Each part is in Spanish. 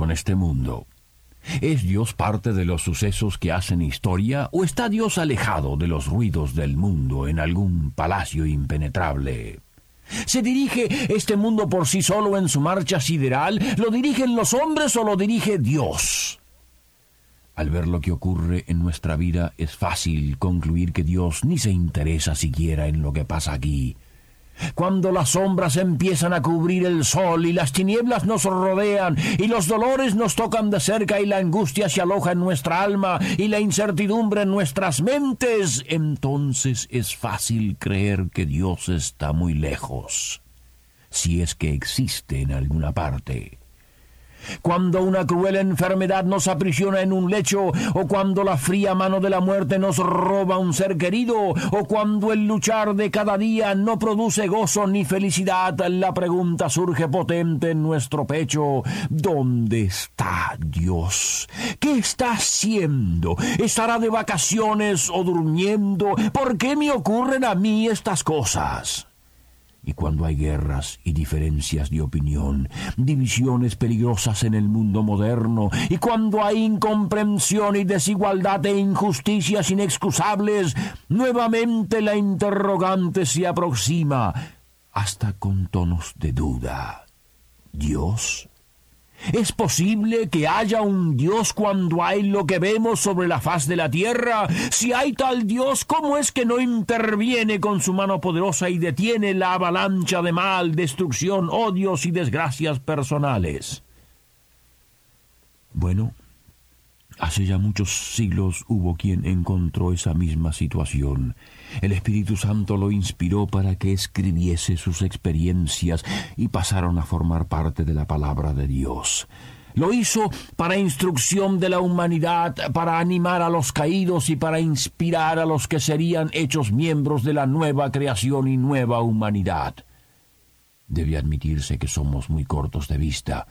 con este mundo? ¿Es Dios parte de los sucesos que hacen historia o está Dios alejado de los ruidos del mundo en algún palacio impenetrable? ¿Se dirige este mundo por sí solo en su marcha sideral? ¿Lo dirigen los hombres o lo dirige Dios? Al ver lo que ocurre en nuestra vida es fácil concluir que Dios ni se interesa siquiera en lo que pasa aquí cuando las sombras empiezan a cubrir el sol y las tinieblas nos rodean y los dolores nos tocan de cerca y la angustia se aloja en nuestra alma y la incertidumbre en nuestras mentes, entonces es fácil creer que Dios está muy lejos, si es que existe en alguna parte cuando una cruel enfermedad nos aprisiona en un lecho, o cuando la fría mano de la muerte nos roba un ser querido, o cuando el luchar de cada día no produce gozo ni felicidad, la pregunta surge potente en nuestro pecho, ¿dónde está Dios? ¿Qué está haciendo? ¿Estará de vacaciones o durmiendo? ¿Por qué me ocurren a mí estas cosas? Y cuando hay guerras y diferencias de opinión, divisiones peligrosas en el mundo moderno, y cuando hay incomprensión y desigualdad e injusticias inexcusables, nuevamente la interrogante se aproxima, hasta con tonos de duda. ¿Dios? ¿Es posible que haya un Dios cuando hay lo que vemos sobre la faz de la tierra? Si hay tal Dios, ¿cómo es que no interviene con su mano poderosa y detiene la avalancha de mal, destrucción, odios y desgracias personales? Bueno, Hace ya muchos siglos hubo quien encontró esa misma situación. El Espíritu Santo lo inspiró para que escribiese sus experiencias y pasaron a formar parte de la palabra de Dios. Lo hizo para instrucción de la humanidad, para animar a los caídos y para inspirar a los que serían hechos miembros de la nueva creación y nueva humanidad. Debe admitirse que somos muy cortos de vista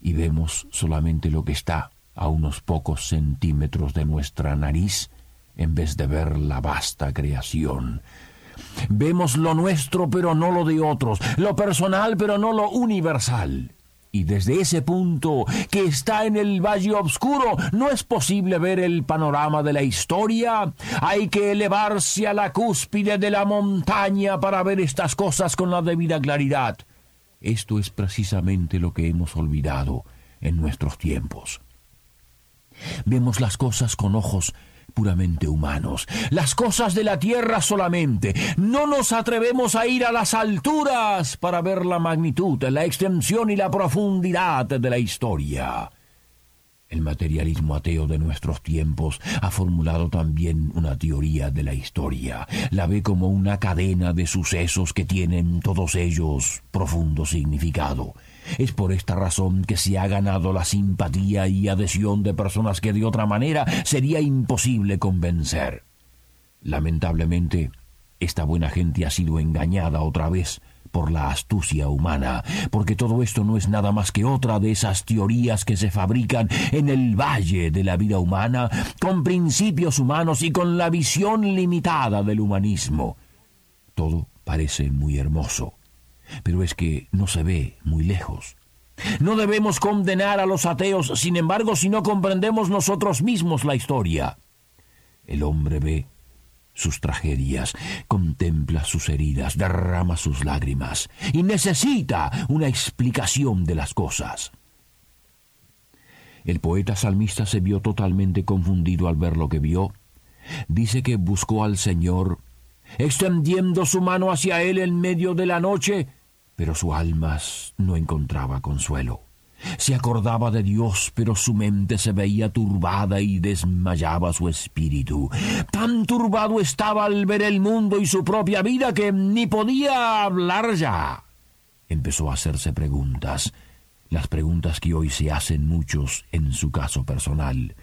y vemos solamente lo que está a unos pocos centímetros de nuestra nariz en vez de ver la vasta creación. Vemos lo nuestro pero no lo de otros, lo personal pero no lo universal. Y desde ese punto, que está en el valle oscuro, no es posible ver el panorama de la historia. Hay que elevarse a la cúspide de la montaña para ver estas cosas con la debida claridad. Esto es precisamente lo que hemos olvidado en nuestros tiempos. Vemos las cosas con ojos puramente humanos, las cosas de la tierra solamente. No nos atrevemos a ir a las alturas para ver la magnitud, la extensión y la profundidad de la historia. El materialismo ateo de nuestros tiempos ha formulado también una teoría de la historia. La ve como una cadena de sucesos que tienen todos ellos profundo significado. Es por esta razón que se ha ganado la simpatía y adhesión de personas que de otra manera sería imposible convencer. Lamentablemente, esta buena gente ha sido engañada otra vez por la astucia humana, porque todo esto no es nada más que otra de esas teorías que se fabrican en el valle de la vida humana, con principios humanos y con la visión limitada del humanismo. Todo parece muy hermoso, pero es que no se ve muy lejos. No debemos condenar a los ateos, sin embargo, si no comprendemos nosotros mismos la historia. El hombre ve sus tragedias, contempla sus heridas, derrama sus lágrimas y necesita una explicación de las cosas. El poeta salmista se vio totalmente confundido al ver lo que vio. Dice que buscó al Señor, extendiendo su mano hacia él en medio de la noche, pero su alma no encontraba consuelo. Se acordaba de Dios, pero su mente se veía turbada y desmayaba su espíritu. Tan turbado estaba al ver el mundo y su propia vida que ni podía hablar ya. Empezó a hacerse preguntas. las preguntas que hoy se hacen muchos en su caso personal.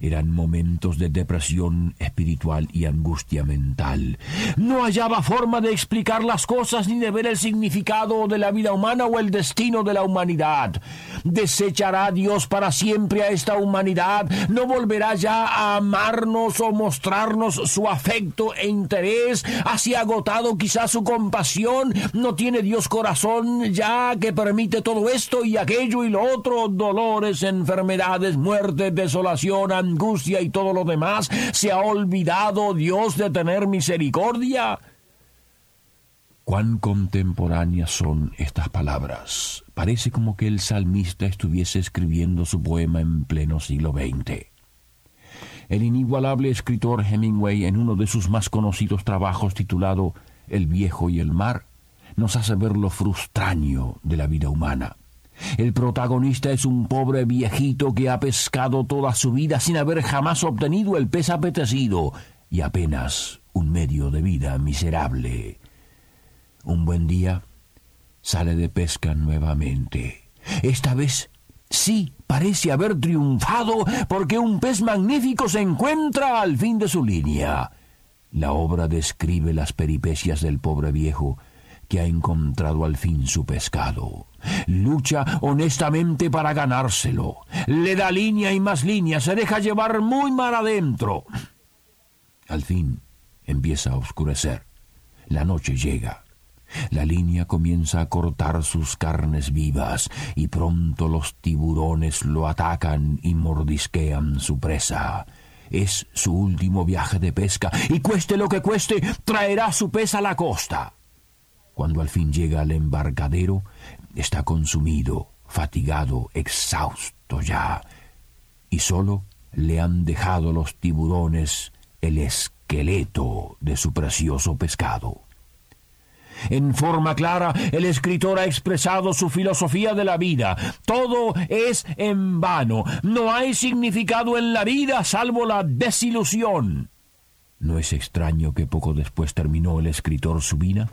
Eran momentos de depresión espiritual y angustia mental. No hallaba forma de explicar las cosas ni de ver el significado de la vida humana o el destino de la humanidad. ¿Desechará Dios para siempre a esta humanidad? ¿No volverá ya a amarnos o mostrarnos su afecto e interés? ¿Así agotado quizás su compasión? ¿No tiene Dios corazón ya que permite todo esto y aquello y lo otro? Dolores, enfermedades, muerte, desolación, angustia y todo lo demás, ¿se ha olvidado Dios de tener misericordia? Cuán contemporáneas son estas palabras. Parece como que el salmista estuviese escribiendo su poema en pleno siglo XX. El inigualable escritor Hemingway, en uno de sus más conocidos trabajos titulado El viejo y el mar, nos hace ver lo frustraño de la vida humana. El protagonista es un pobre viejito que ha pescado toda su vida sin haber jamás obtenido el pez apetecido y apenas un medio de vida miserable. Un buen día sale de pesca nuevamente. Esta vez sí parece haber triunfado porque un pez magnífico se encuentra al fin de su línea. La obra describe las peripecias del pobre viejo que ha encontrado al fin su pescado. Lucha honestamente para ganárselo. Le da línea y más línea, se deja llevar muy mal adentro. Al fin empieza a oscurecer. La noche llega. La línea comienza a cortar sus carnes vivas y pronto los tiburones lo atacan y mordisquean su presa. Es su último viaje de pesca y cueste lo que cueste, traerá su pez a la costa. Cuando al fin llega al embarcadero, está consumido, fatigado, exhausto ya, y solo le han dejado los tiburones el esqueleto de su precioso pescado. En forma clara, el escritor ha expresado su filosofía de la vida. Todo es en vano. No hay significado en la vida salvo la desilusión. ¿No es extraño que poco después terminó el escritor su vida?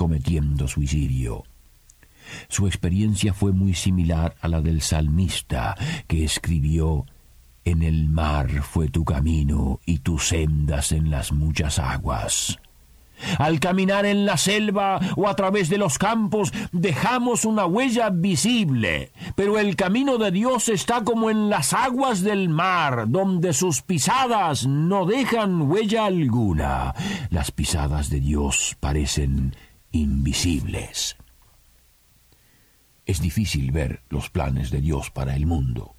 Cometiendo suicidio. Su experiencia fue muy similar a la del salmista, que escribió En el mar fue tu camino y tus sendas en las muchas aguas. Al caminar en la selva o a través de los campos dejamos una huella visible, pero el camino de Dios está como en las aguas del mar, donde sus pisadas no dejan huella alguna. Las pisadas de Dios parecen invisibles. Es difícil ver los planes de Dios para el mundo.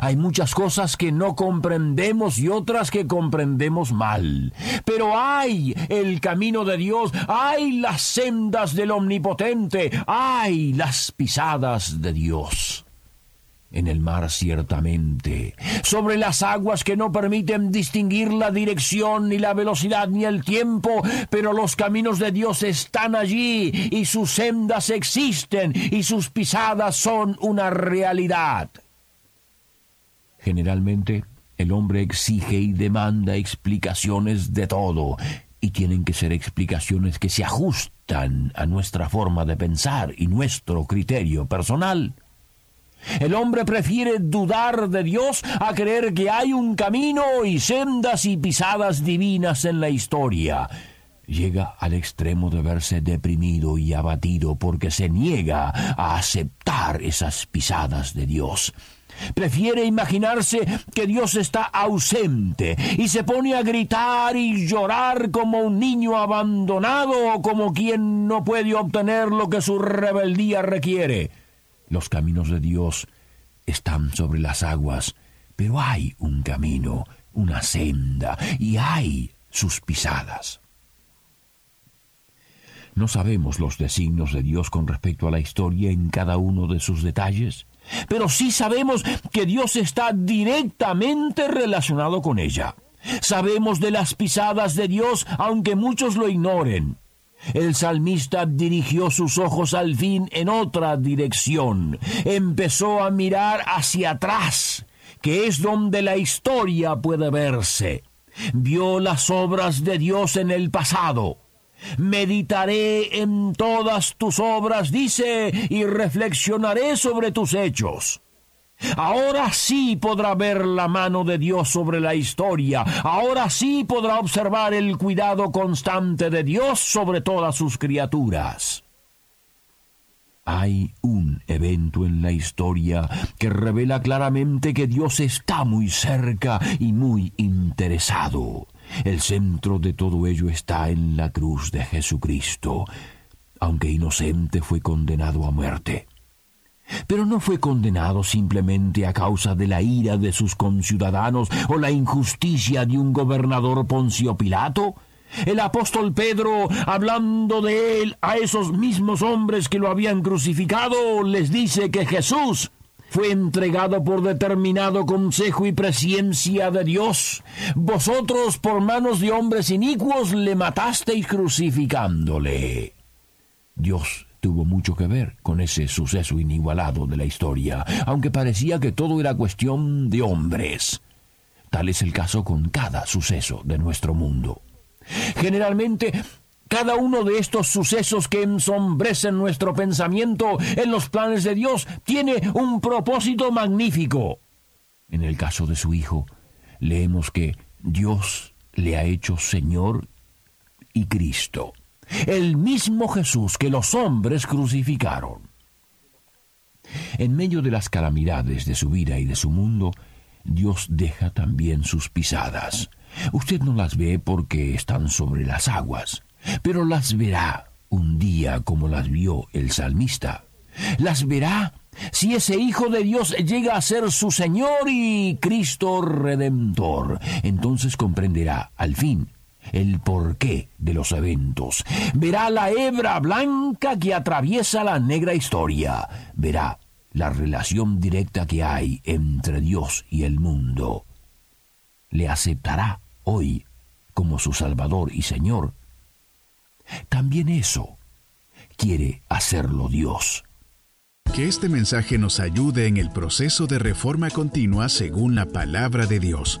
Hay muchas cosas que no comprendemos y otras que comprendemos mal. Pero hay el camino de Dios, hay las sendas del Omnipotente, hay las pisadas de Dios en el mar ciertamente, sobre las aguas que no permiten distinguir la dirección, ni la velocidad, ni el tiempo, pero los caminos de Dios están allí, y sus sendas existen, y sus pisadas son una realidad. Generalmente, el hombre exige y demanda explicaciones de todo, y tienen que ser explicaciones que se ajustan a nuestra forma de pensar y nuestro criterio personal. El hombre prefiere dudar de Dios a creer que hay un camino y sendas y pisadas divinas en la historia. Llega al extremo de verse deprimido y abatido porque se niega a aceptar esas pisadas de Dios. Prefiere imaginarse que Dios está ausente y se pone a gritar y llorar como un niño abandonado o como quien no puede obtener lo que su rebeldía requiere. Los caminos de Dios están sobre las aguas, pero hay un camino, una senda, y hay sus pisadas. No sabemos los designios de Dios con respecto a la historia en cada uno de sus detalles, pero sí sabemos que Dios está directamente relacionado con ella. Sabemos de las pisadas de Dios, aunque muchos lo ignoren. El salmista dirigió sus ojos al fin en otra dirección. Empezó a mirar hacia atrás, que es donde la historia puede verse. Vio las obras de Dios en el pasado. Meditaré en todas tus obras, dice, y reflexionaré sobre tus hechos. Ahora sí podrá ver la mano de Dios sobre la historia. Ahora sí podrá observar el cuidado constante de Dios sobre todas sus criaturas. Hay un evento en la historia que revela claramente que Dios está muy cerca y muy interesado. El centro de todo ello está en la cruz de Jesucristo. Aunque inocente fue condenado a muerte. Pero no fue condenado simplemente a causa de la ira de sus conciudadanos o la injusticia de un gobernador Poncio Pilato. El apóstol Pedro, hablando de él a esos mismos hombres que lo habían crucificado, les dice que Jesús fue entregado por determinado consejo y presciencia de Dios. Vosotros por manos de hombres inicuos le matasteis crucificándole. Dios tuvo mucho que ver con ese suceso inigualado de la historia, aunque parecía que todo era cuestión de hombres. Tal es el caso con cada suceso de nuestro mundo. Generalmente, cada uno de estos sucesos que ensombrecen nuestro pensamiento en los planes de Dios tiene un propósito magnífico. En el caso de su Hijo, leemos que Dios le ha hecho Señor y Cristo el mismo Jesús que los hombres crucificaron. En medio de las calamidades de su vida y de su mundo, Dios deja también sus pisadas. Usted no las ve porque están sobre las aguas, pero las verá un día como las vio el salmista. Las verá si ese Hijo de Dios llega a ser su Señor y Cristo Redentor. Entonces comprenderá al fin el porqué de los eventos. Verá la hebra blanca que atraviesa la negra historia. Verá la relación directa que hay entre Dios y el mundo. Le aceptará hoy como su Salvador y Señor. También eso quiere hacerlo Dios. Que este mensaje nos ayude en el proceso de reforma continua según la palabra de Dios.